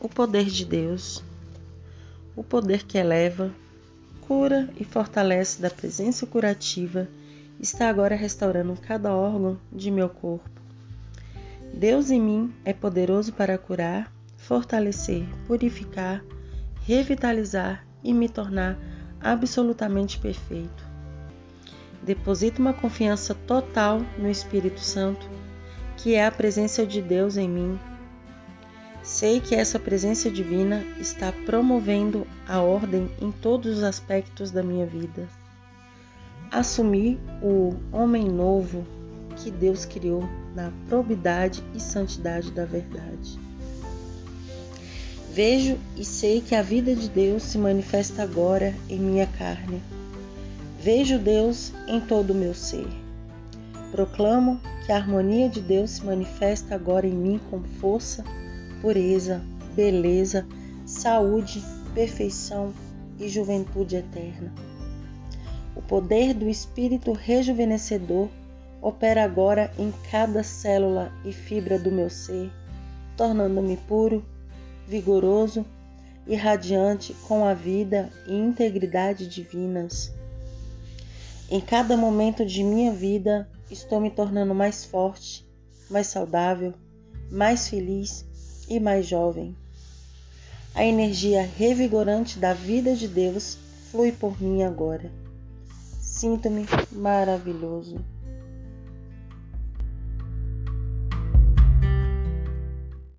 o poder de Deus, o poder que eleva, cura e fortalece da presença curativa, está agora restaurando cada órgão de meu corpo. Deus em mim é poderoso para curar, fortalecer, purificar, revitalizar e me tornar absolutamente perfeito. Deposito uma confiança total no Espírito Santo, que é a presença de Deus em mim. Sei que essa presença divina está promovendo a ordem em todos os aspectos da minha vida. Assumi o homem novo que Deus criou na probidade e santidade da verdade. Vejo e sei que a vida de Deus se manifesta agora em minha carne. Vejo Deus em todo o meu ser. Proclamo que a harmonia de Deus se manifesta agora em mim com força, pureza, beleza, saúde, perfeição e juventude eterna. O poder do Espírito rejuvenescedor opera agora em cada célula e fibra do meu ser, tornando-me puro, vigoroso e radiante com a vida e integridade divinas. Em cada momento de minha vida, estou me tornando mais forte, mais saudável, mais feliz e mais jovem. A energia revigorante da vida de Deus flui por mim agora. Sinto-me maravilhoso.